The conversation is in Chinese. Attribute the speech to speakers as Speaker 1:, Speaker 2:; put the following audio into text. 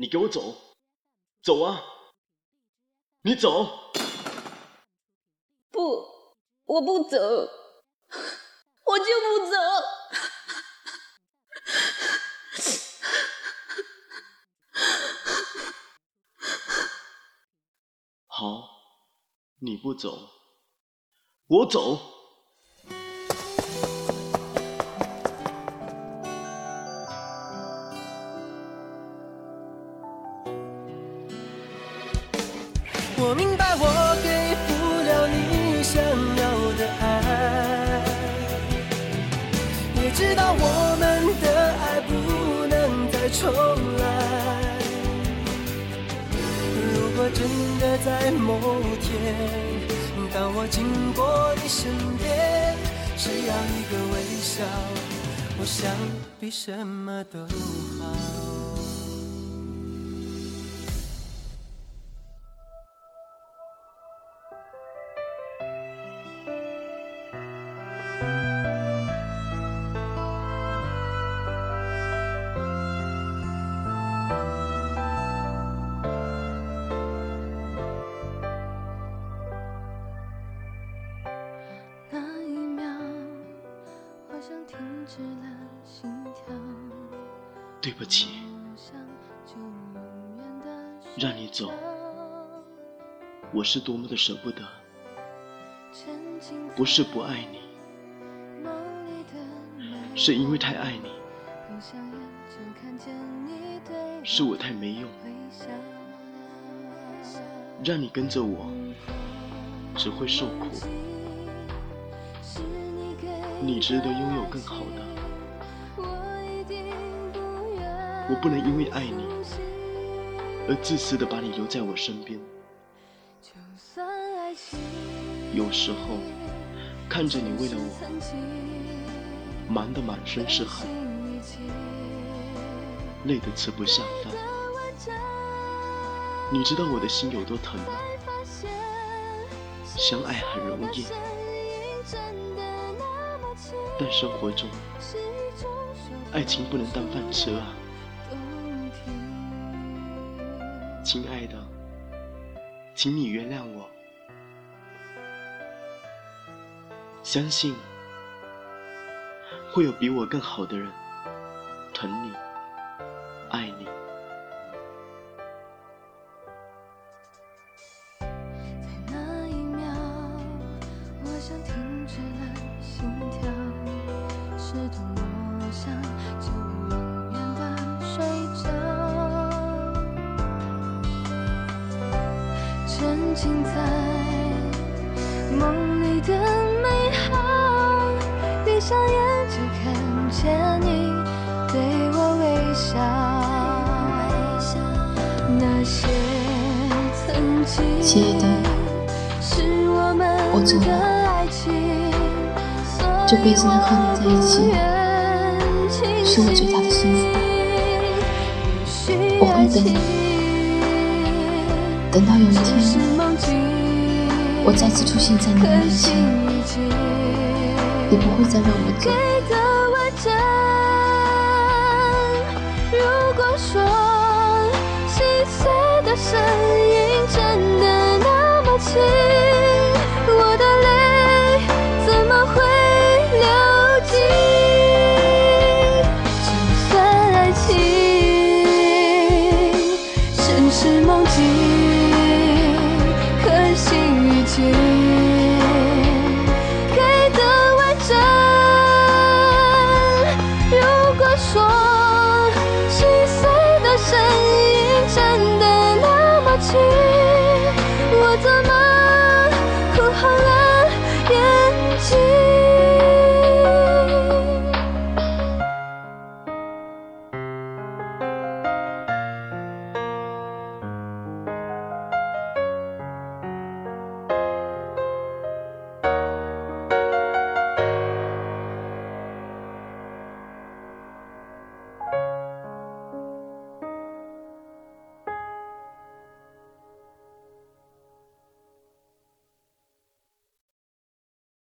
Speaker 1: 你给我走，走啊！你走！
Speaker 2: 不，我不走，我就不走。
Speaker 1: 好，你不走，我走。
Speaker 3: 我明白，我给不了你想要的爱，也知道我们的爱不能再重来。如果真的在某天，当我经过你身边，只要一个微笑，我想比什么都好。
Speaker 1: 对不起，让你走，我是多么的舍不得。不是不爱你，是因为太爱你，是我太没用，让你跟着我，只会受苦。你值得拥有更好的。我不能因为爱你而自私的把你留在我身边。有时候看着你为了我忙得满身是汗，累得吃不下饭，你知道我的心有多疼吗？相爱很容易，但生活中爱情不能当饭吃啊。亲爱的，请你原谅我。相信会有比我更好的人疼你、爱你。
Speaker 2: 在那一秒，我想停止了，试图摸象，就永远的睡着。沉浸在梦里的美好，闭上眼就看见你对我微笑。那些曾经，
Speaker 4: 亲爱的，我做了，这辈子能和你在一起，是我最大的幸福。我会等你。等到有一天，我再次出现在你面前，你不会再让我走。
Speaker 2: 如果说细碎的声音